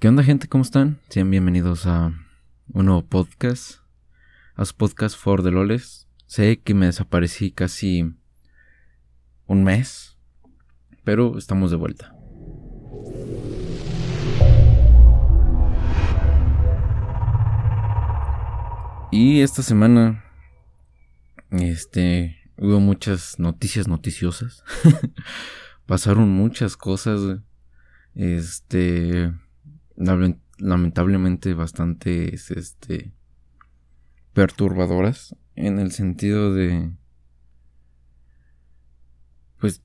¿Qué onda gente? ¿Cómo están? Sean bienvenidos a un nuevo podcast, a su podcast For the Loles. Sé que me desaparecí casi un mes, pero estamos de vuelta. Y esta semana, este, hubo muchas noticias noticiosas. Pasaron muchas cosas, este, lamentablemente bastante este perturbadoras en el sentido de pues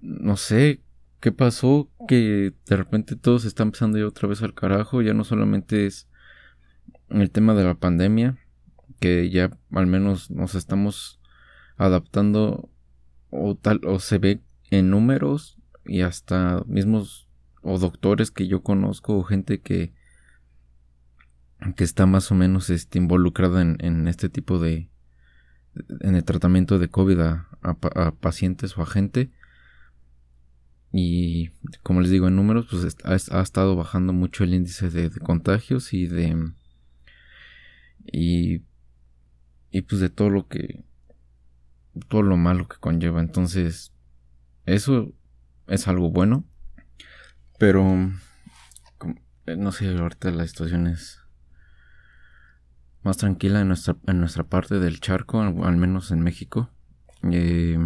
no sé qué pasó que de repente todo se está empezando ya otra vez al carajo ya no solamente es el tema de la pandemia que ya al menos nos estamos adaptando o tal o se ve en números y hasta mismos o doctores que yo conozco o gente que que está más o menos este, involucrada en, este tipo de en el tratamiento de COVID a, pacientes o a gente. Y como les digo en números pues ha, estado bajando mucho el índice de, contagios y de y, y pues de todo lo que todo lo malo que conlleva. Entonces eso es algo bueno pero, eh, no sé, ahorita la situación es más tranquila en nuestra, en nuestra parte del charco, al, menos en México. Eh,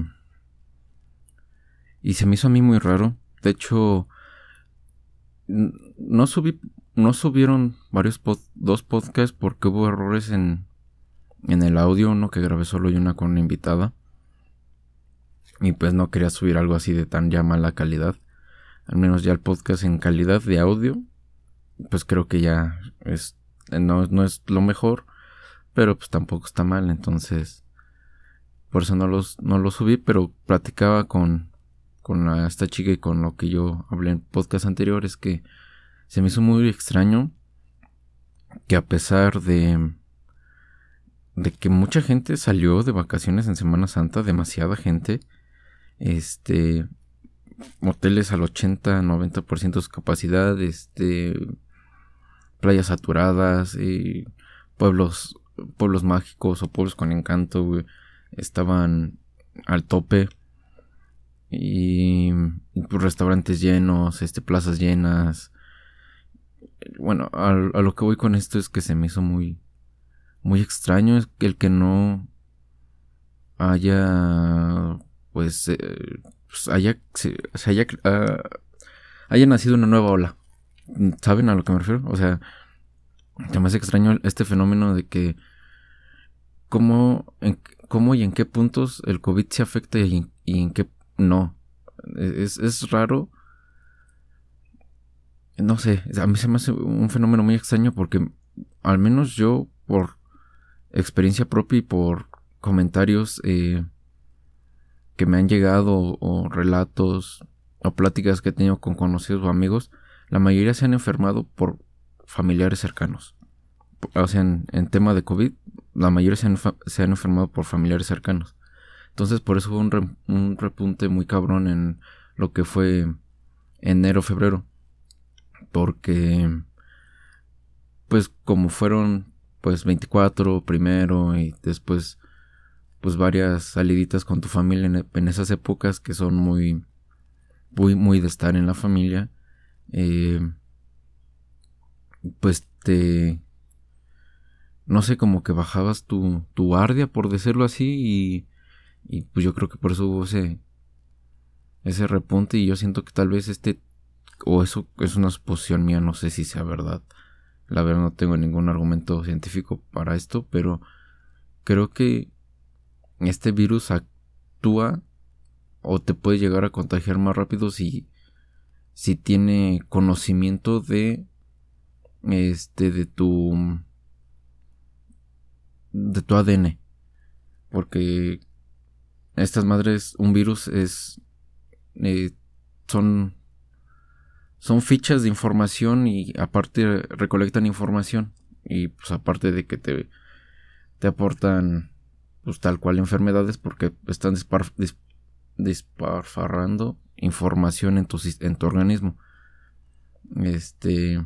y se me hizo a mí muy raro. De hecho, no subí, no subieron varios dos podcasts porque hubo errores en, en el audio, uno que grabé solo y una con una invitada. Y pues no quería subir algo así de tan ya mala calidad al menos ya el podcast en calidad de audio, pues creo que ya es, no, no es lo mejor, pero pues tampoco está mal, entonces por eso no los, no los subí, pero platicaba con, con esta chica y con lo que yo hablé en podcast anteriores que se me hizo muy extraño que a pesar de de que mucha gente salió de vacaciones en Semana Santa, demasiada gente, este, hoteles al 80, 90% de su capacidad, este, playas saturadas, y pueblos, pueblos mágicos o pueblos con encanto, estaban al tope. Y, pues, restaurantes llenos, este, plazas llenas. Bueno, a, lo que voy con esto es que se me hizo muy, muy extraño el que no haya, pues, eh, pues, haya, se, haya, ah, haya nacido una nueva ola. ¿Saben a lo que me refiero? O sea, me hace extraño este fenómeno de que cómo, en, cómo y en qué puntos el COVID se afecta y en, qué no. Es, es raro. No sé, a mí se me hace un fenómeno muy extraño porque al menos yo por experiencia propia y por comentarios eh, que me han llegado o relatos o pláticas que he tenido con conocidos o amigos, la mayoría se han enfermado por familiares cercanos. O sea, en, tema de COVID, la mayoría se han, enfermado por familiares cercanos. Entonces, por eso hubo un, un repunte muy cabrón en lo que fue enero, febrero. Porque, pues, como fueron, pues, 24 primero y después pues varias saliditas con tu familia en, esas épocas que son muy, muy, muy de estar en la familia. Eh, pues te, no sé, como que bajabas tu, tu guardia, por decirlo así, y, y pues yo creo que por eso hubo ese, ese repunte y yo siento que tal vez este, o eso es una suposición mía, no sé si sea verdad. La verdad no tengo ningún argumento científico para esto, pero creo que este virus actúa o te puede llegar a contagiar más rápido si, si tiene conocimiento de este de tu de tu ADN porque estas madres un virus es eh, son son fichas de información y aparte recolectan información. Y pues aparte de que te te aportan pues tal cual enfermedades porque están disparfarrando información en tu, en tu organismo. Este,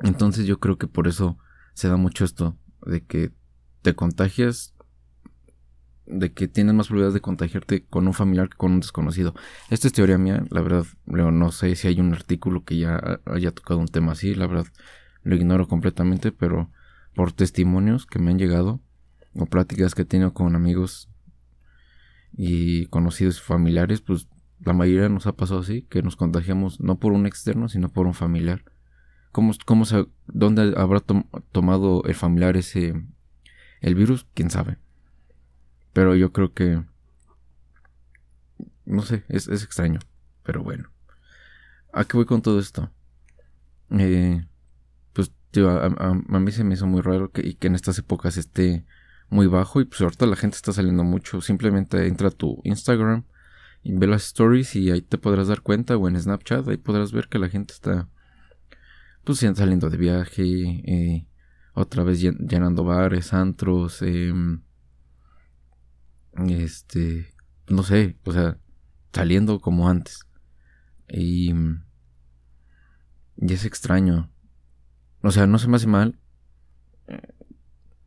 Entonces yo creo que por eso se da mucho esto, de que te contagias, de que tienes más probabilidades de contagiarte con un familiar que con un desconocido. Esta es teoría mía, la verdad, no sé si hay un artículo que ya haya tocado un tema así, la verdad, lo ignoro completamente, pero por testimonios que me han llegado, o pláticas que he tenido con amigos y conocidos familiares, pues la mayoría nos ha pasado así, que nos contagiamos no por un externo, sino por un familiar. ¿Cómo, cómo ¿Dónde habrá tomado el familiar ese el virus? ¿Quién sabe? Pero yo creo que... No sé, es, extraño. Pero bueno. ¿A qué voy con todo esto? Eh, pues a, a, mí se me hizo muy raro y que en estas épocas esté muy bajo y pues ahorita la gente está saliendo mucho. Simplemente entra a tu Instagram y ve las stories y ahí te podrás dar cuenta o en Snapchat ahí podrás ver que la gente está pues saliendo de viaje, eh, otra vez llenando bares, antros, em, este, no sé, o sea, saliendo como antes. Y, y es extraño. O sea, no se me hace mal,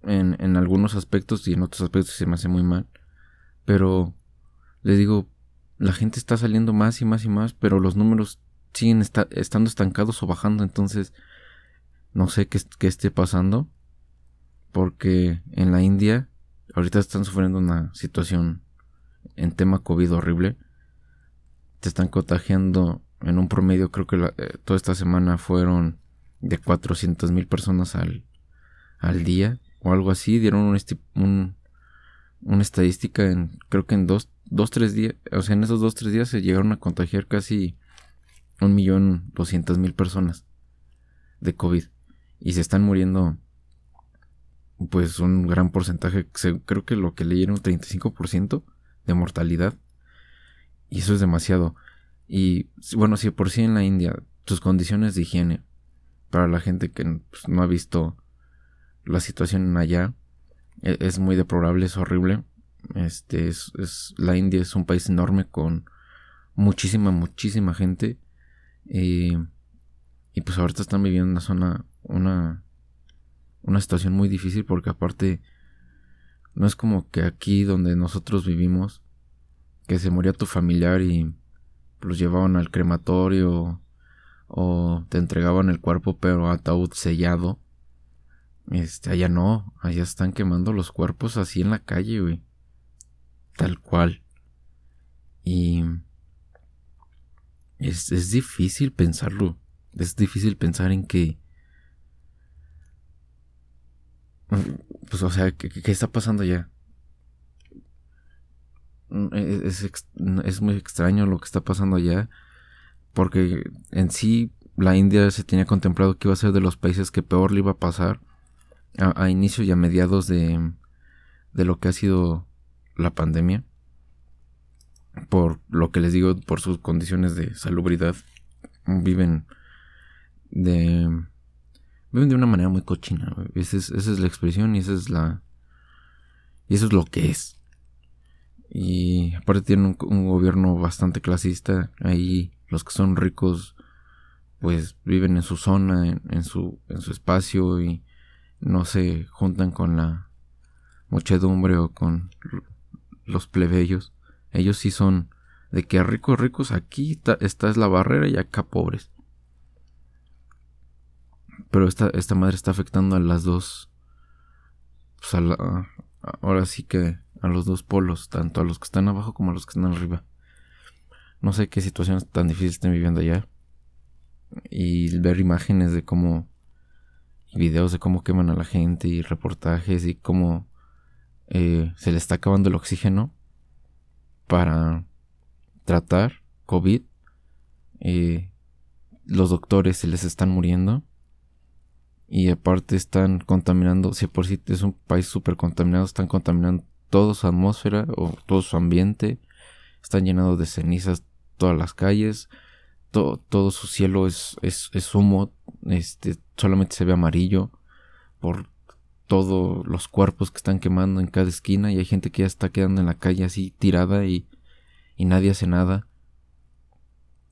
en, en algunos aspectos y en otros aspectos se me hace muy mal. Pero les digo, la gente está saliendo más y más y más, pero los números siguen estando estancados o bajando. Entonces, no sé qué, qué, esté pasando. Porque en la India, ahorita están sufriendo una situación en tema COVID horrible. Te están contagiando en un promedio, creo que eh, toda esta semana fueron de 400 mil personas al, al día o algo así, dieron un, un, una estadística en, creo que en dos, dos, tres días, o sea, en esos dos, tres días se llegaron a contagiar casi un millón doscientas mil personas de COVID y se están muriendo pues un gran porcentaje, creo que lo que leyeron 35% de mortalidad y eso es demasiado. Y bueno, si por sí en la India sus condiciones de higiene para la gente que pues, no ha visto la situación allá e-, es, muy deplorable, es horrible. Este es, la India es un país enorme con muchísima, muchísima gente. y pues ahorita están viviendo una zona, una, una situación muy difícil porque aparte no es como que aquí donde nosotros vivimos, que se moría tu familiar y los llevaban al crematorio o te entregaban el cuerpo pero ataúd sellado. Este, allá no, allá están quemando los cuerpos así en la calle, güey. Tal cual. Y es, es difícil pensarlo. Es difícil pensar en que... Pues, o sea, ¿qué, qué está pasando allá? Es, es, es, muy extraño lo que está pasando allá. Porque en sí la India se tenía contemplado que iba a ser de los países que peor le iba a pasar a, a inicio y a mediados de, de lo que ha sido la pandemia. Por lo que les digo, por sus condiciones de salubridad. Viven de. Viven de una manera muy cochina. Esa es, esa es la expresión y esa es la. Y eso es lo que es. Y aparte tienen un, gobierno bastante clasista. Ahí los que son ricos pues viven en su zona, en, en, su, en su espacio y no se juntan con la muchedumbre o con los plebeyos. Ellos sí son de que ricos ricos aquí esta es la barrera y acá pobres. Pero esta, esta madre está afectando a las dos. Pues ahora sí que a los dos polos, tanto a los que están abajo como a los que están arriba. No sé qué situaciones tan difíciles estén viviendo allá. Y ver imágenes de cómo videos de cómo queman a la gente y reportajes y cómo eh, se le está acabando el oxígeno para tratar COVID. Eh, los doctores se les están muriendo. Y aparte están contaminando, si por sí es un país súper contaminado, están contaminando toda su atmósfera o todo su ambiente. Están llenados de cenizas todas las calles. Todo su cielo es, es, es humo. Este, solamente se ve amarillo por todos los cuerpos que están quemando en cada esquina y hay gente que ya está quedando en la calle así tirada y, y nadie hace nada.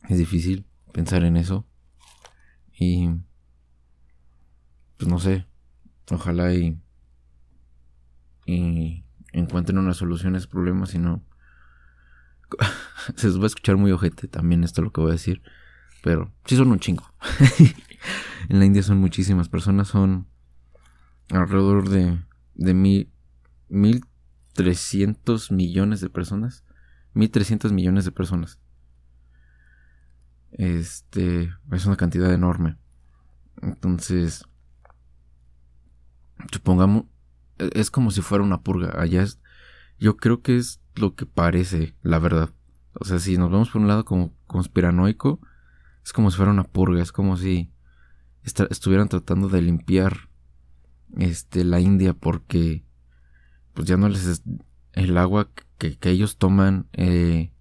Es difícil pensar en eso. Y no sé, ojalá y, y encuentren una solución a ese problema, si no, se va a escuchar muy ojete también esto lo que voy a decir, pero sí son un chingo. en la India son muchísimas personas, son alrededor de, de mil, mil trescientos millones de personas, mil trescientos millones de personas. Este es una cantidad enorme. Entonces, supongamos, e, es como si fuera una purga. Allá es, yo creo que es lo que parece, la verdad. O sea, si nos vemos por un lado como conspiranoico, es como si fuera una purga, es como si estuvieran tratando de limpiar este la India porque pues ya no les es el agua que, ellos toman eh,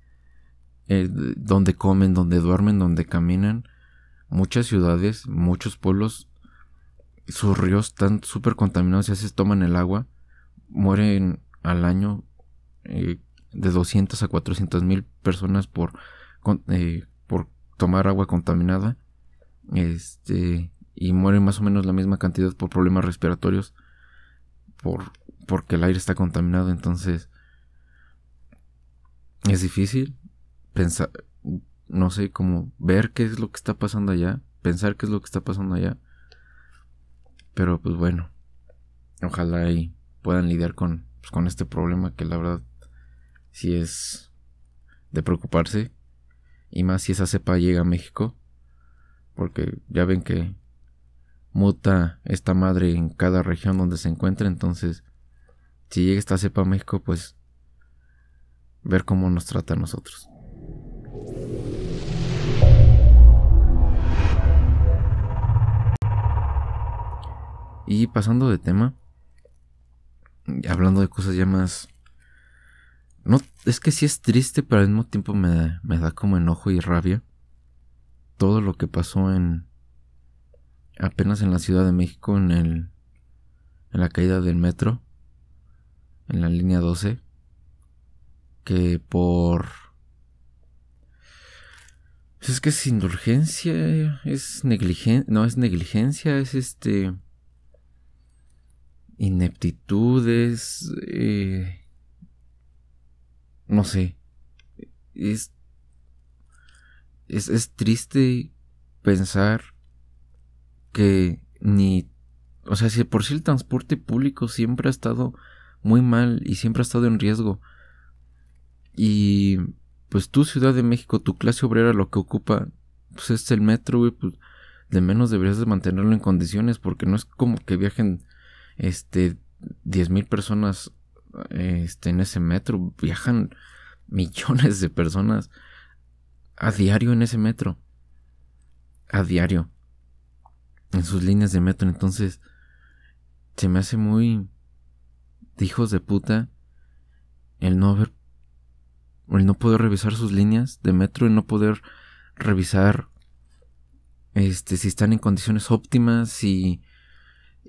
eh, donde comen, donde duermen, donde caminan muchas ciudades, muchos pueblos, sus ríos están súper contaminados, ya se toman el agua, mueren al año eh, de 200 a 400 mil personas por, eh, por tomar agua contaminada. Este, y mueren más o menos la misma cantidad por problemas respiratorios, por, porque el aire está contaminado, entonces es difícil pensar, no sé, como ver qué es lo que está pasando allá, pensar qué es lo que está pasando allá. Pero pues bueno, ojalá y puedan lidiar con, pues, con este problema que la verdad sí es de preocuparse. Y más si esa cepa llega a México. Porque ya ven que muta esta madre en cada región donde se encuentra. Entonces, si llega esta cepa a México, pues ver cómo nos trata a nosotros. Y pasando de tema, hablando de cosas ya más... No, es que sí es triste, pero al mismo tiempo me da, me da como enojo y rabia. Todo lo que pasó en... apenas en la Ciudad de México, en el... en la caída del metro, en la línea 12, que por... Pues es que es indulgencia, es negligencia, no es negligencia, es este ineptitudes, eh, no sé, es, es, es triste pensar que ni, o sea, si por sí el transporte público siempre ha estado muy mal y siempre ha estado en riesgo. Y pues tu Ciudad de México, tu clase obrera lo que ocupa, pues es el metro, pues de menos deberías de mantenerlo en condiciones porque no es como que viajen este, 10.000 personas este, en ese metro. Viajan millones de personas a diario en ese metro. A diario. En sus líneas de metro. Entonces, se me hace muy hijos de puta el no haber el no poder revisar sus líneas de metro, el no poder revisar este si están en condiciones óptimas, si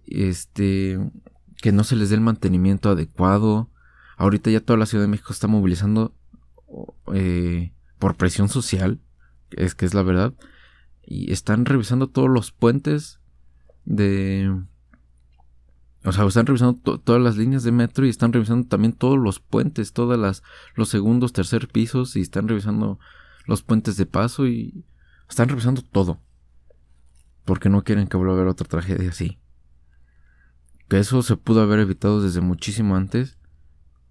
este, que no se les dé el mantenimiento adecuado. Ahorita ya toda la Ciudad de México está movilizando eh, por presión social, es que es la verdad, y están revisando todos los puentes de... O sea, están revisando todas las líneas de metro y están revisando también todos los puentes, todas las los segundos, tercer pisos y están revisando los puentes de paso y están revisando todo. Porque no quieren que vuelva a haber otra tragedia así que eso se pudo haber evitado desde muchísimo antes.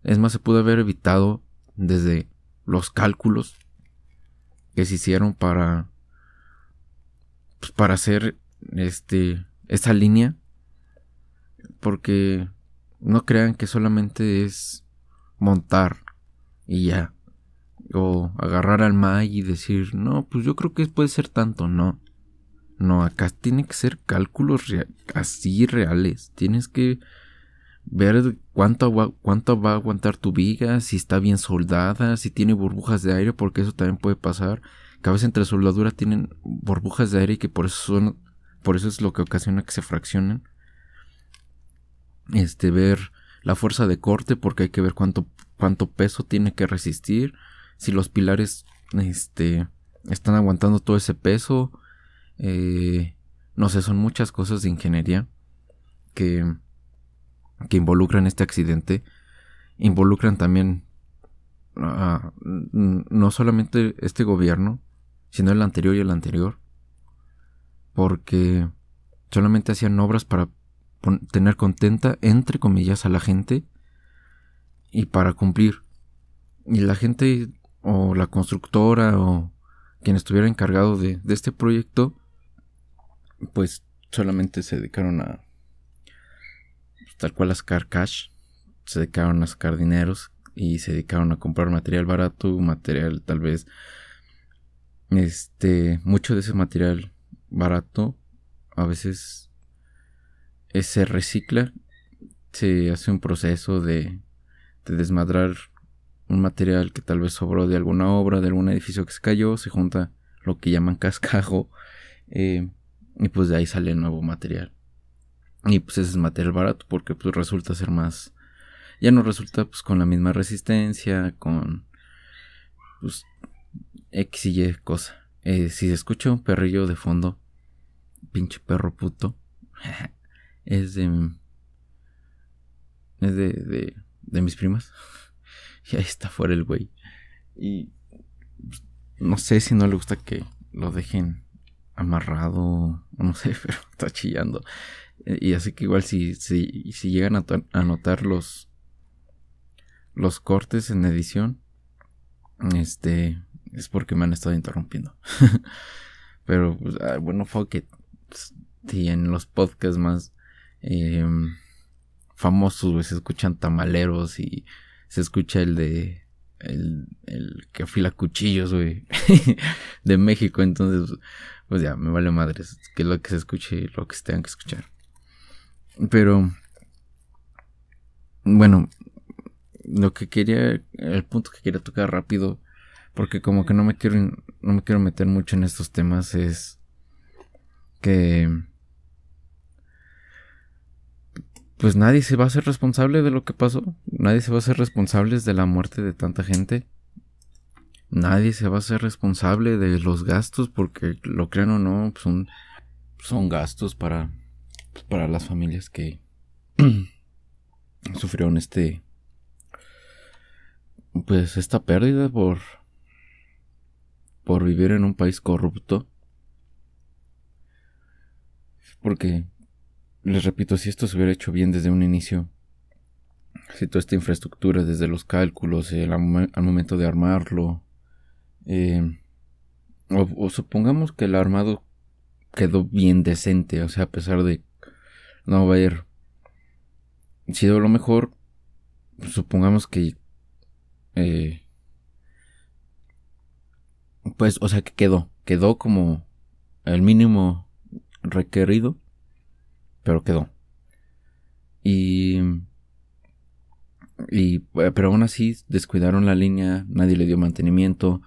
Es más, se pudo haber evitado desde los cálculos que se hicieron para pues, para hacer este esta línea. Porque no crean que solamente es montar y ya. O agarrar al MAI y decir no pues yo creo que puede ser tanto no no, acá tiene que ser cálculos así reales. Tienes que ver cuánto, cuánto va a aguantar tu viga, si está bien soldada, si tiene burbujas de aire, porque eso también puede pasar. Que a entre soldadura tienen burbujas de aire y que por eso son, por eso es lo que ocasiona que se fraccionen. Este, ver la fuerza de corte, porque hay que ver cuánto, cuánto peso tiene que resistir. Si los pilares, este, están aguantando todo ese peso eh, no sé, son muchas cosas de ingeniería que, que involucran este accidente involucran también no solamente este gobierno, sino el anterior y el anterior, porque solamente hacían obras para tener contenta, entre comillas, a la gente y para cumplir. Y la gente o la constructora o quien estuviera encargado de, de este proyecto, pues solamente se dedicaron a pues, tal cual a sacar cash, se dedicaron a sacar dineros y se dedicaron a comprar material barato, material tal vez este mucho de ese material barato a veces se recicla, se hace un proceso de, de desmadrar un material que tal vez sobró de alguna obra, de algún edificio que se cayó, se junta lo que llaman cascajo eh, y pues de ahí sale nuevo material. Y pues ese es material barato porque pues resulta ser más... Ya no resulta pues con la misma resistencia, con pues X y Y cosa. Eh, si se escucha un perrillo de fondo, pinche perro puto, es de... Es de, de, de mis primas. Y ahí está fuera el güey. Y pues, no sé si no le gusta que lo dejen amarrado, no sé, pero está chillando. Y así que igual si, si, si llegan a, notar los, los cortes en edición, este, es porque me han estado interrumpiendo. pero, pues, ah, bueno, fuck it. En los podcasts más em, famosos, se escuchan tamaleros y se escucha el de el, el que afila cuchillos, güey, de México, entonces, pues ya, me vale madres, que lo que se escuche, lo que se tengan que escuchar. Pero, bueno, lo que quería, el punto que quería tocar rápido, porque como que no me quiero, no me quiero meter mucho en estos temas, es que pues nadie se va a ser responsable de lo que pasó. Nadie se va a ser responsable de la muerte de tanta gente. Nadie se va a ser responsable de los gastos porque lo crean o no, son, son gastos para, para las familias que sufrieron este pues esta pérdida por por vivir en un país corrupto. Porque les repito, si esto se hubiera hecho bien desde un inicio, si toda esta infraestructura, desde los cálculos, al momento de armarlo, eh, o, supongamos que el armado quedó bien decente, o sea, a pesar de no haber sido lo mejor, supongamos que, eh, pues, o sea, que quedó, quedó como el mínimo requerido pero quedó. Y, y pero aún así descuidaron la línea, nadie le dio mantenimiento.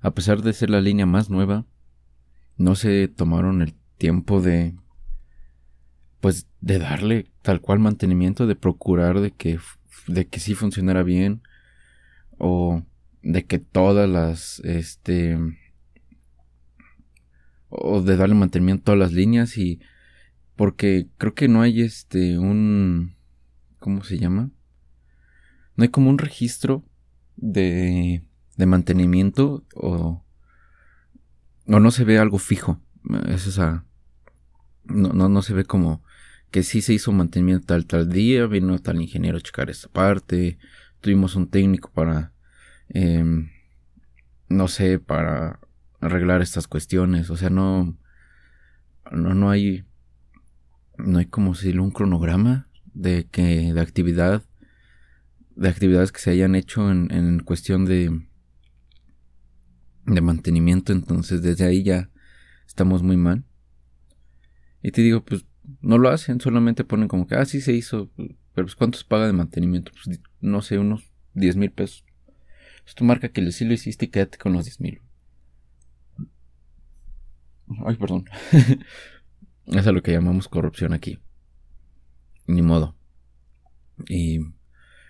A pesar de ser la línea más nueva, no se tomaron el tiempo de pues de darle tal cual mantenimiento, de procurar de que de que sí funcionara bien o de que todas las este o de darle mantenimiento a todas las líneas y porque creo que no hay este un ¿cómo se llama? No hay como un registro de de mantenimiento o no se ve algo fijo. Es esa no, no, no se ve como que sí se hizo mantenimiento tal tal día, vino tal ingeniero a checar esta parte, tuvimos un técnico para em, no sé, para arreglar estas cuestiones, o sea, no no, no hay no hay como decirlo un cronograma de que de actividad de actividades que se hayan hecho en cuestión de de mantenimiento entonces desde ahí ya estamos muy mal. Y te digo pues no lo hacen solamente ponen como que ah sí se hizo pero pues cuánto se paga de mantenimiento pues no sé unos 10 mil pesos. Esto marca que sí lo hiciste y quédate con los 10 mil. Ay perdón. Es lo que llamamos corrupción aquí. Ni modo. Y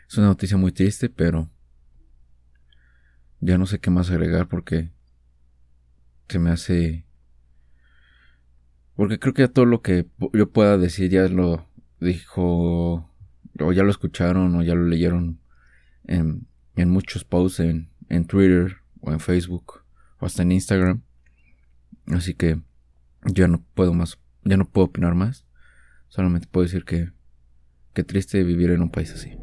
es una noticia muy triste, pero ya no sé qué más agregar porque se me hace... Porque creo que ya todo lo que yo pueda decir ya lo, dijo, o ya lo escucharon o ya lo leyeron en, en muchos posts en, en Twitter o en Facebook o hasta en Instagram. Así que ya no puedo más, ya no puedo opinar más. Solamente puedo decir que qué triste vivir en un país así.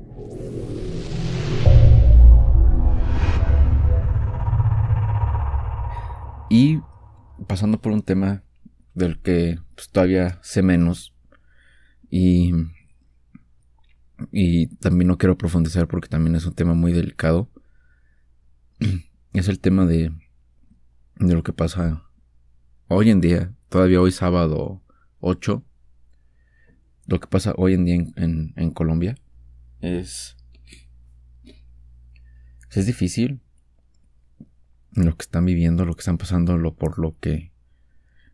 Y pasando por un tema del que pues, todavía sé menos y, y también no quiero profundizar porque también es un tema muy delicado. Es el tema de, de lo que pasa hoy en día, todavía hoy sábado 8, lo que pasa hoy en día en, en, Colombia es, es difícil lo que están viviendo, lo que están pasando, lo por lo que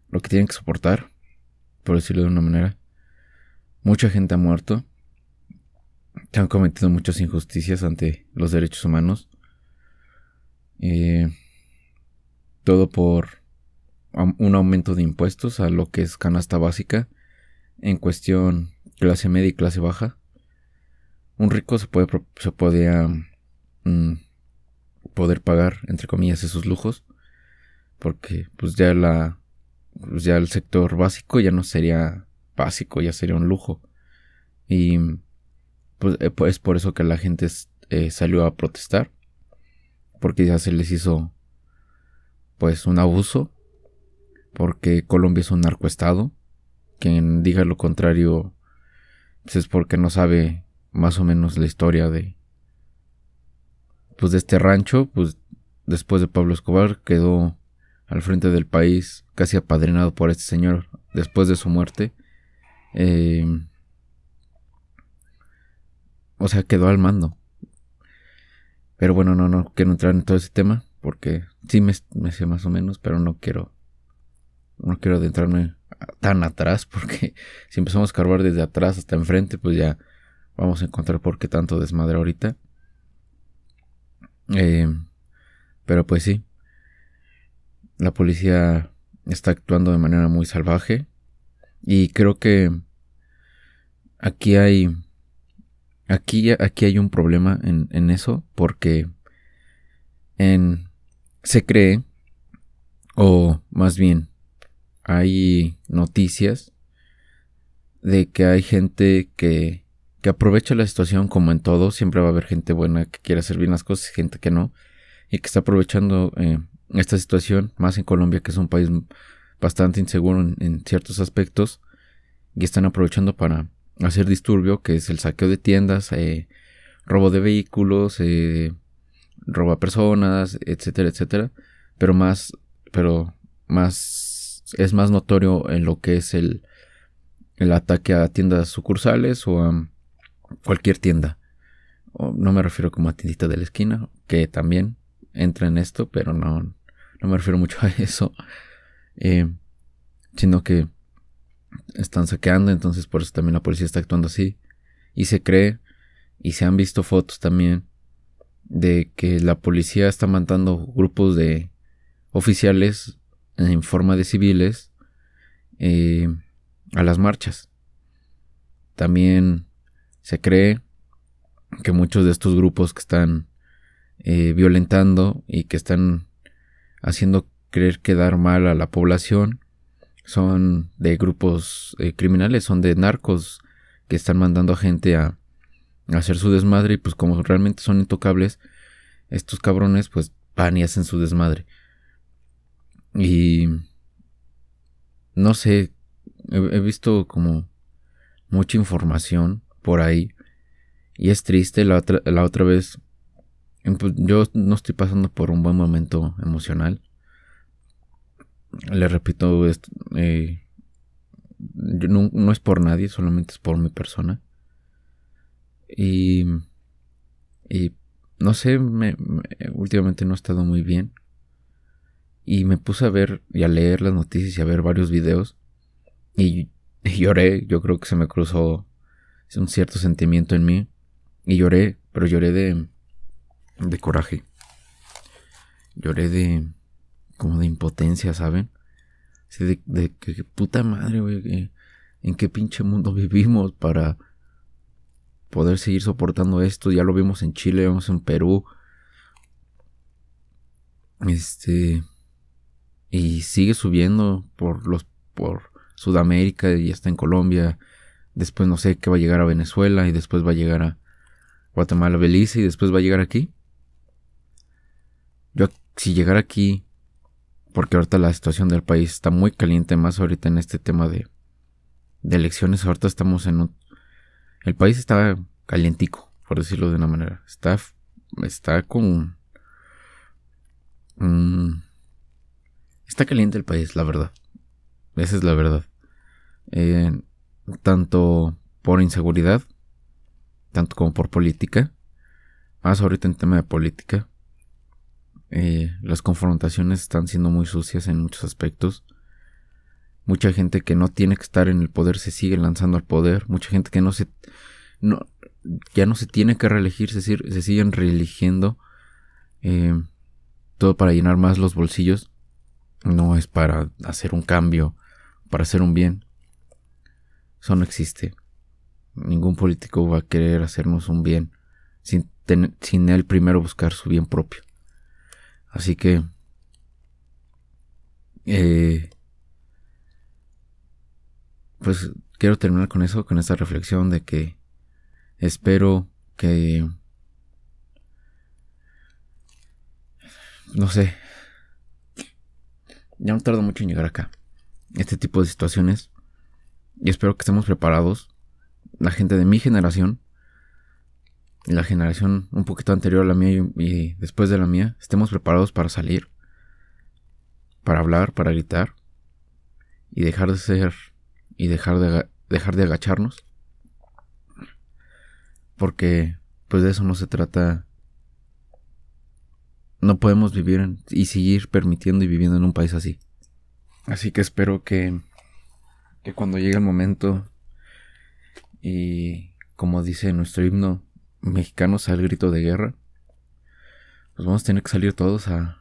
lo que tienen que soportar, por decirlo de una manera. Mucha gente ha muerto. Se han cometido muchas injusticias ante los derechos humanos. Eh, todo por un aumento de impuestos a lo que es canasta básica en cuestión clase media y clase baja. Un rico se puede se podía mm, poder pagar entre comillas esos lujos porque pues ya la pues ya el sector básico ya no sería básico, ya sería un lujo. Y pues es pues, por eso que la gente eh, salió a protestar. Porque ya se les hizo pues un abuso. Porque Colombia es un narcoestado. Quien diga lo contrario pues es porque no sabe más o menos la historia de pues de este rancho. Pues después de Pablo Escobar quedó al frente del país, casi apadrinado por este señor después de su muerte. Eh, o sea, quedó al mando. Pero bueno, no, no quiero entrar en todo ese tema, porque sí me, sé más o menos, pero no quiero, no quiero adentrarme tan atrás, porque si empezamos a cargar desde atrás hasta enfrente, pues ya vamos a encontrar por qué tanto desmadre ahorita. Eh, pero pues sí, la policía está actuando de manera muy salvaje. Y creo que aquí hay. Aquí, aquí hay un problema en, en eso. Porque en, se cree. O más bien. Hay noticias. De que hay gente que. Que aprovecha la situación como en todo. Siempre va a haber gente buena que quiere hacer bien las cosas. Y gente que no. Y que está aprovechando eh, esta situación, más en Colombia, que es un país bastante inseguro en, ciertos aspectos, y están aprovechando para hacer disturbio, que es el saqueo de tiendas, eh, robo de vehículos, eh, robo a personas, etcétera, etcétera, pero más, pero más, es más notorio en lo que es el, el ataque a tiendas sucursales o a cualquier tienda. no me refiero como a tiendita de la esquina, que también entra en esto, pero no, no me refiero mucho a eso, eh, sino que están saqueando, entonces por eso también la policía está actuando así. Y se cree, y se han visto fotos también, de que la policía está mandando grupos de oficiales en forma de civiles eh, a las marchas. También se cree que muchos de estos grupos que están eh, violentando y que están haciendo creer quedar mal a la población. Son de grupos eh, criminales, son de narcos que están mandando a gente a, hacer su desmadre y pues como realmente son intocables, estos cabrones pues van y hacen su desmadre. Y no sé, he, visto como mucha información por ahí y es triste la otra, la otra vez pues, yo no estoy pasando por un buen momento emocional. Le repito, esto, eh, no, es por nadie, solamente es por mi persona. Y, no sé, me, últimamente no he estado muy bien. Y me puse a ver y a leer las noticias y a ver varios videos. Y lloré, yo creo que se me cruzó un cierto sentimiento en mí. Y lloré, pero lloré de, de coraje. Lloré de. como de impotencia, ¿saben? de, que puta madre, güey. ¿En qué pinche mundo vivimos para poder seguir soportando esto? Ya lo vimos en Chile, vemos en Perú. Este. Y sigue subiendo por los. por Sudamérica y está en Colombia. Después no sé qué va a llegar a Venezuela y después va a llegar a Guatemala, Belice y después va a llegar aquí. Yo si llegara aquí, porque ahorita la situación del país está muy caliente, más ahorita en este tema de, de elecciones, ahorita estamos en un... El país está calientico, por decirlo de una manera. Está, está con... Mm, está caliente el país, la verdad. Esa es la verdad. Eh, tanto por inseguridad, tanto como por política. Más ahorita en tema de política. Eh, las confrontaciones están siendo muy sucias en muchos aspectos. Mucha gente que no tiene que estar en el poder se sigue lanzando al poder. Mucha gente que no se. No, ya no se tiene que reelegir, se, se siguen reeligiendo. Eh, todo para llenar más los bolsillos. No es para hacer un cambio, para hacer un bien. Eso no existe. Ningún político va a querer hacernos un bien sin, sin él primero buscar su bien propio. Así que... Eh, pues quiero terminar con eso, con esta reflexión de que espero que... No sé. Ya no tardo mucho en llegar acá. Este tipo de situaciones. Y espero que estemos preparados. La gente de mi generación la generación un poquito anterior a la mía y, después de la mía, estemos preparados para salir, para hablar, para gritar y dejar de ser y dejar de, dejar de agacharnos. Porque pues de eso no se trata. No podemos vivir y seguir permitiendo y viviendo en un país así. Así que espero que que cuando llegue el momento y como dice nuestro himno mexicanos al grito de guerra, pues vamos a tener que salir todos a.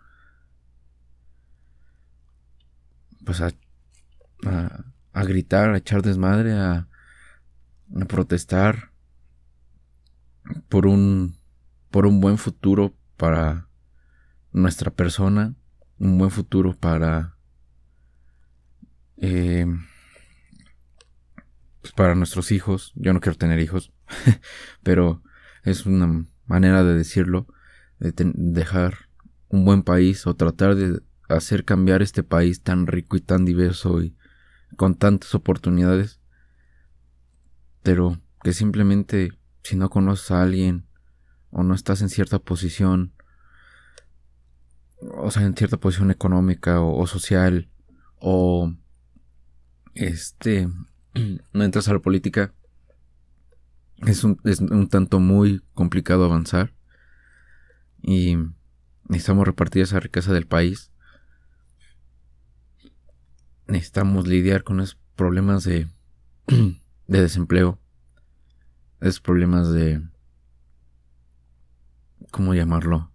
Pues a. a, gritar, a echar desmadre, a. a protestar por un. por un buen futuro para nuestra persona, un buen futuro para. Eh, pues para nuestros hijos. Yo no quiero tener hijos, pero es una manera de decirlo, de dejar un buen país o tratar de hacer cambiar este país tan rico y tan diverso y con tantas oportunidades, pero que simplemente si no conoces a alguien o no estás en cierta posición, o sea, en cierta posición económica o, o social, o este, no entras a la política, es un, es un tanto muy complicado avanzar y necesitamos repartir esa riqueza del país. Necesitamos lidiar con esos problemas de, de desempleo, esos problemas de... ¿Cómo llamarlo?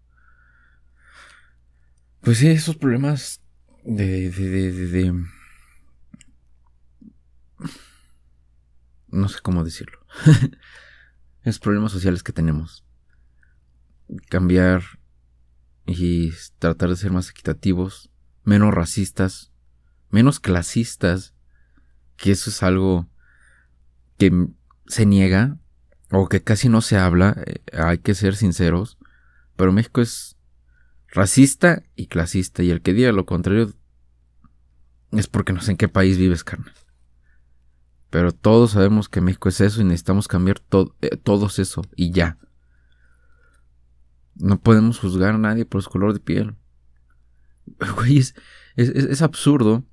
Pues sí, esos problemas de, no sé cómo decirlo. es problemas sociales que tenemos. Cambiar y tratar de ser más equitativos, menos racistas, menos clasistas, que eso es algo que se niega o que casi no se habla, eh, hay que ser sinceros, pero México es racista y clasista y el que diga lo contrario es porque no sé en qué país vives, carnal. Pero todos sabemos que México es eso y necesitamos cambiar eh, todos eso y ya. No podemos juzgar a nadie por su color de piel. Güey, es, absurdo.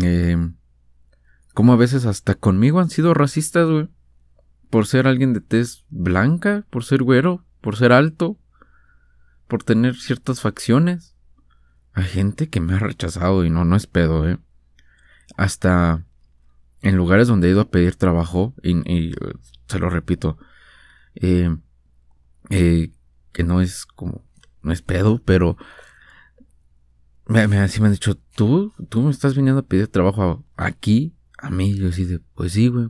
Eh, como a veces hasta conmigo han sido racistas, güey. Por ser alguien de tez blanca, por ser güero, por ser alto, por tener ciertas facciones. Hay gente que me ha rechazado y no, no es pedo, eh hasta en lugares donde he ido a pedir trabajo, y, se lo repito, eh, eh, que no es como, no es pedo, pero me, me, así me han dicho, ¿tú, tú me estás viniendo a pedir trabajo aquí, a mí, yo así de, pues sí, güey.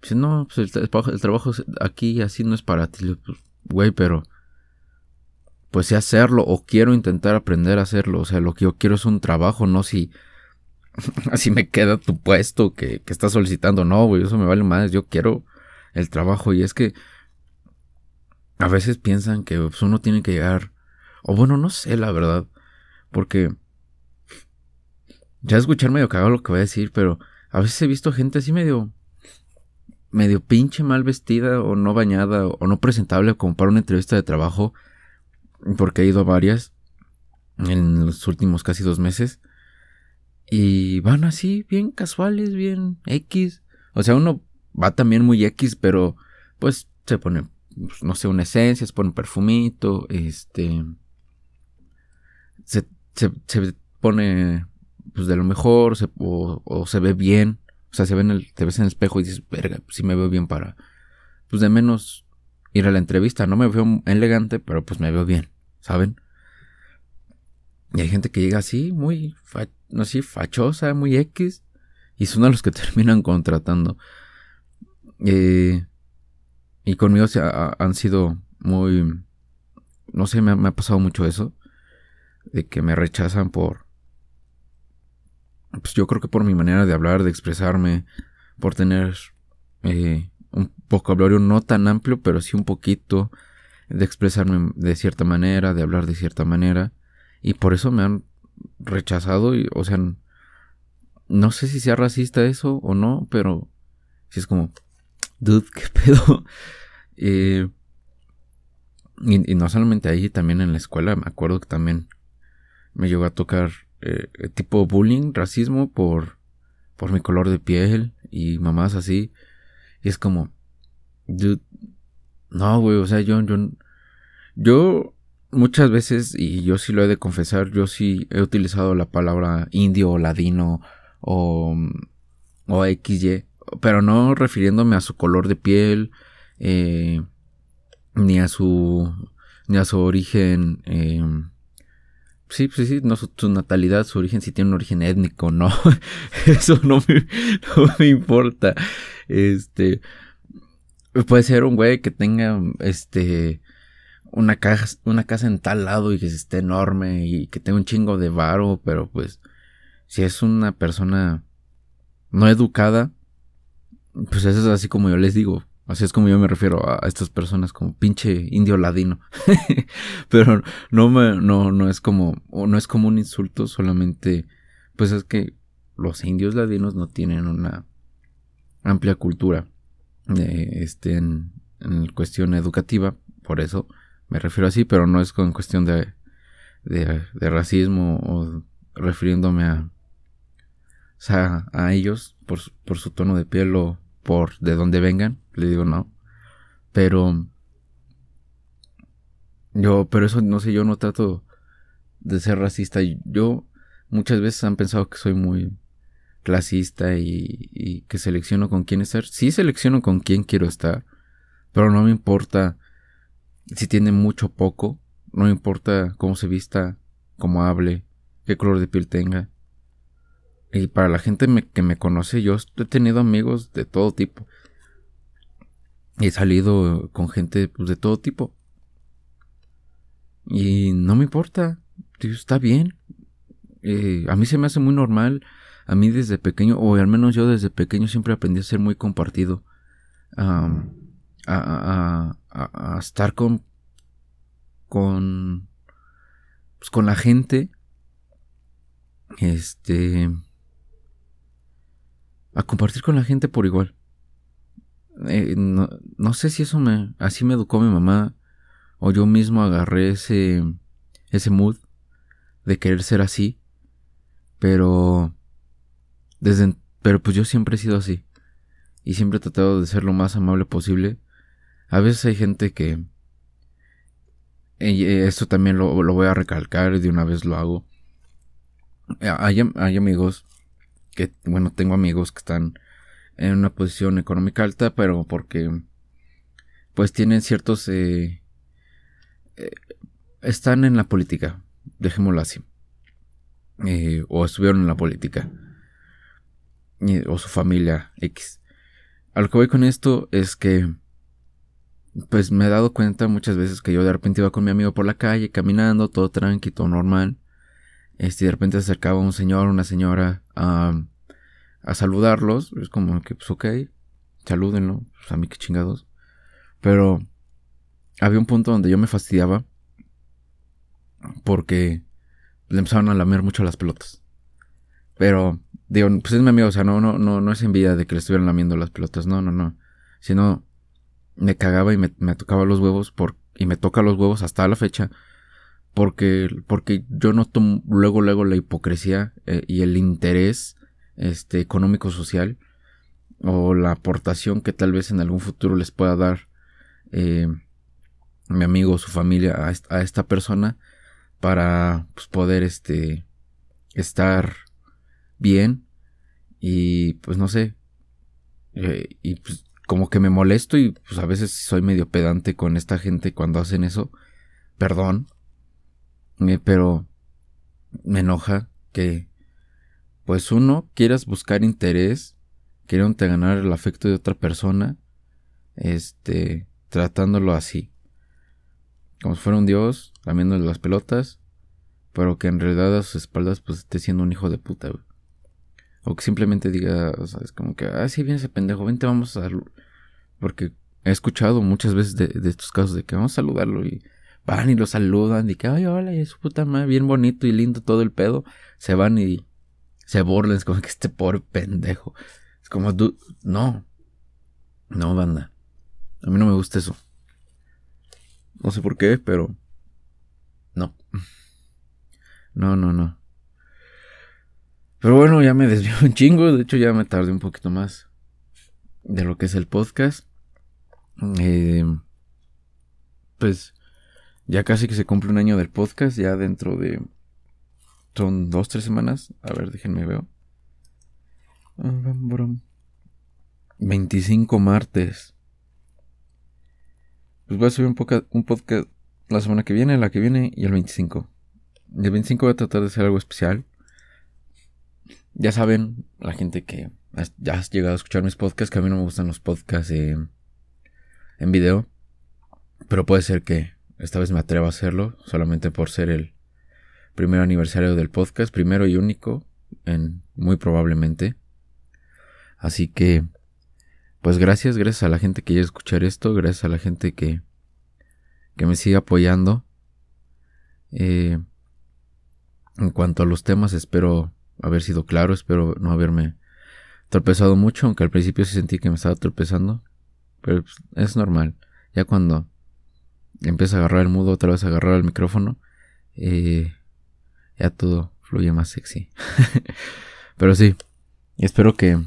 Dice, no, pues el, trabajo aquí así no es para ti. Pues, güey, pero pues sí hacerlo o quiero intentar aprender a hacerlo. O sea, lo que yo quiero es un trabajo, no si así me queda tu puesto que, que estás solicitando. No, güey, eso me vale más. Yo quiero el trabajo y es que a veces piensan que pues, uno tiene que llegar, o bueno, no sé la verdad, porque ya escuchar medio cagado lo que voy a decir, pero a veces he visto gente así medio medio pinche mal vestida o no bañada o no presentable como para una entrevista de trabajo, porque he ido a varias en los últimos casi dos meses. Y van así, bien casuales, bien X. O sea, uno va también muy X, pero pues se pone, pues, no sé, una esencia, se pone un perfumito, este... Se, se, pone pues de lo mejor, se, o se ve bien. O sea, se ve te ves en el espejo y dices, verga, sí me veo bien para, pues de menos ir a la entrevista. No me veo elegante, pero pues me veo bien, ¿saben? Y hay gente que llega así, muy, no sé, fachosa, muy X, y son a los que terminan contratando. Eh, y conmigo se han sido muy, no sé, me ha pasado mucho eso, de que me rechazan por, pues yo creo que por mi manera de hablar, de expresarme, por tener eh, un vocabulario no tan amplio, pero sí un poquito, de expresarme de cierta manera, de hablar de cierta manera, y por eso me han rechazado, y, o sea, no sé si sea racista eso o no, pero si es como, dude, qué pedo. Eh, y, no solamente ahí, también en la escuela, me acuerdo que también me llegó a tocar eh, tipo bullying, racismo por, por mi color de piel y mamás así. Y es como, no, güey, o sea, yo, yo, yo muchas veces, y yo sí lo he de confesar, yo sí he utilizado la palabra indio o ladino o, o XY, pero no refiriéndome a su color de piel, eh, ni a su, ni a su origen, eh, Sí, sí, sí, no, su, natalidad, su origen, si tiene un origen étnico, no. Eso no me, no me importa. Este. Puede ser un güey que tenga, este. Una casa, una casa en tal lado y que esté enorme y que tenga un chingo de varo, pero pues. Si es una persona no educada, pues eso es así como yo les digo. Así es como yo me refiero a, estas personas como pinche indio ladino. Pero no me, no, no es como, no es como un insulto, solamente, pues es que los indios ladinos no tienen una amplia cultura, este, en, en cuestión educativa, por eso me refiero así, pero no es con cuestión de, de, racismo o refiriéndome a, o sea, a ellos por, por su tono de piel o por de dónde vengan, le digo no. Pero yo, pero eso no sé, yo no trato de ser racista. Yo muchas veces han pensado que soy muy clasista y, y que selecciono con quién estar. Sí selecciono con quién quiero estar, pero no me importa si tiene mucho o poco. No importa cómo se vista, cómo hable, qué color de piel tenga. Y para la gente que me conoce, yo he tenido amigos de todo tipo. He salido con gente pues, de todo tipo. Y no me importa. Está bien. Eh, a mí se me hace muy normal. A mí desde pequeño, o al menos yo desde pequeño siempre aprendí a ser muy compartido. A, estar con. con. Pues, con la gente. Este a compartir con la gente por igual. Eh, no, no, sé si eso me, así me educó mi mamá o yo mismo agarré ese, ese mood de querer ser así, pero desde, pero pues yo siempre he sido así y siempre he tratado de ser lo más amable posible. A veces hay gente que, y esto también lo, voy a recalcar de una vez lo hago. Hay, hay amigos que, bueno, tengo amigos que están en una posición económica alta, pero porque, pues tienen ciertos, eh, eh, están en la política, dejémoslo así. eh, o estuvieron en la política o su familia X. A lo que voy con esto es que pues me he dado cuenta muchas veces que yo de repente iba con mi amigo por la calle caminando, todo tranquilo, todo normal. Este, de repente se acercaba un señor, una señora a, a saludarlos. Es como que, pues ok, salúdenlo, pues a mí qué chingados. Pero había un punto donde yo me fastidiaba porque le empezaron a lamer mucho las pelotas. Pero, digo, pues es mi amigo, o sea, no, no, no, no es envidia de que le estuvieran lamiendo las pelotas, no, no, no. Sino me cagaba y me, tocaba los huevos por, y me toca los huevos hasta la fecha. Porque, porque yo noto luego, luego la hipocresía eh, y el interés este, económico social o la aportación que tal vez en algún futuro les pueda dar eh, mi amigo o su familia a, a esta persona para pues, poder este estar bien y pues no sé eh, y pues como que me molesto y pues a veces soy medio pedante con esta gente cuando hacen eso. Perdón. Eh, pero me enoja que pues uno quieras buscar interés queriéndote ganar el afecto de otra persona este tratándolo así. Como si fuera un dios lamiéndole las pelotas pero que en realidad a sus espaldas pues esté siendo un hijo de puta. O que simplemente diga, o es como que, ah, sí, viene ese pendejo, vente, vamos a... Porque he escuchado muchas veces de, estos casos de que vamos a saludarlo y van y lo saludan y que, ay, hola, y su puta madre, bien bonito y lindo todo el pedo. Se van y se burlan, es como que este pobre pendejo. Es como, no. No, banda. A mí no me gusta eso. No sé por qué, pero... No. No, no, no. Pero bueno, ya me desvió un chingo. De hecho, ya me tardé un poquito más de lo que es el podcast. Eh, pues ya casi que se cumple un año del podcast. Ya dentro de. Son dos, tres semanas. A ver, déjenme veo. 25 martes. Pues voy a subir un, un podcast la semana que viene, la que viene y el 25. El 25 voy a tratar de hacer algo especial. Ya saben, la gente que ya has llegado a escuchar mis podcasts, que a mí no me gustan los podcasts en video. Pero puede ser que esta vez me atreva a hacerlo, solamente por ser el primer aniversario del podcast, primero y único, en muy probablemente. Así que, pues gracias, gracias a la gente que llega a escuchar esto, gracias a la gente que, que me sigue apoyando. Eh, en cuanto a los temas, espero haber sido claro, espero no haberme tropezado mucho, aunque al principio sí sentí que me estaba tropezando. Pero pues, es normal. Ya cuando empieza a agarrar el mudo, otra vez a agarrar el micrófono, eh, ya todo fluye más sexy. pero sí, espero que,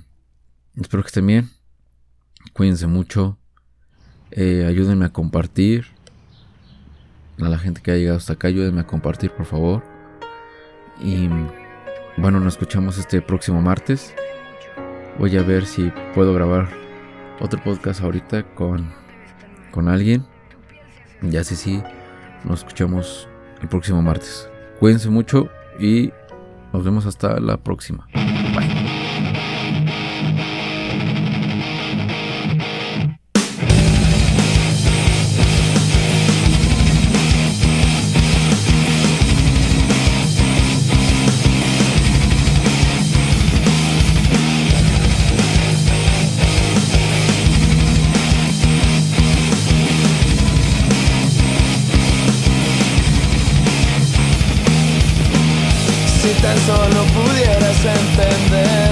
espero que estén bien. Cuídense mucho. Eh, ayúdenme a compartir. A la gente que ha llegado hasta acá, ayúdenme a compartir, por favor. Y bueno, nos escuchamos este próximo martes. Voy a ver si puedo grabar otro podcast ahorita con, con alguien. Ya sé si nos escuchamos el próximo martes. Cuídense mucho y nos vemos hasta la próxima. Solo pudieras entender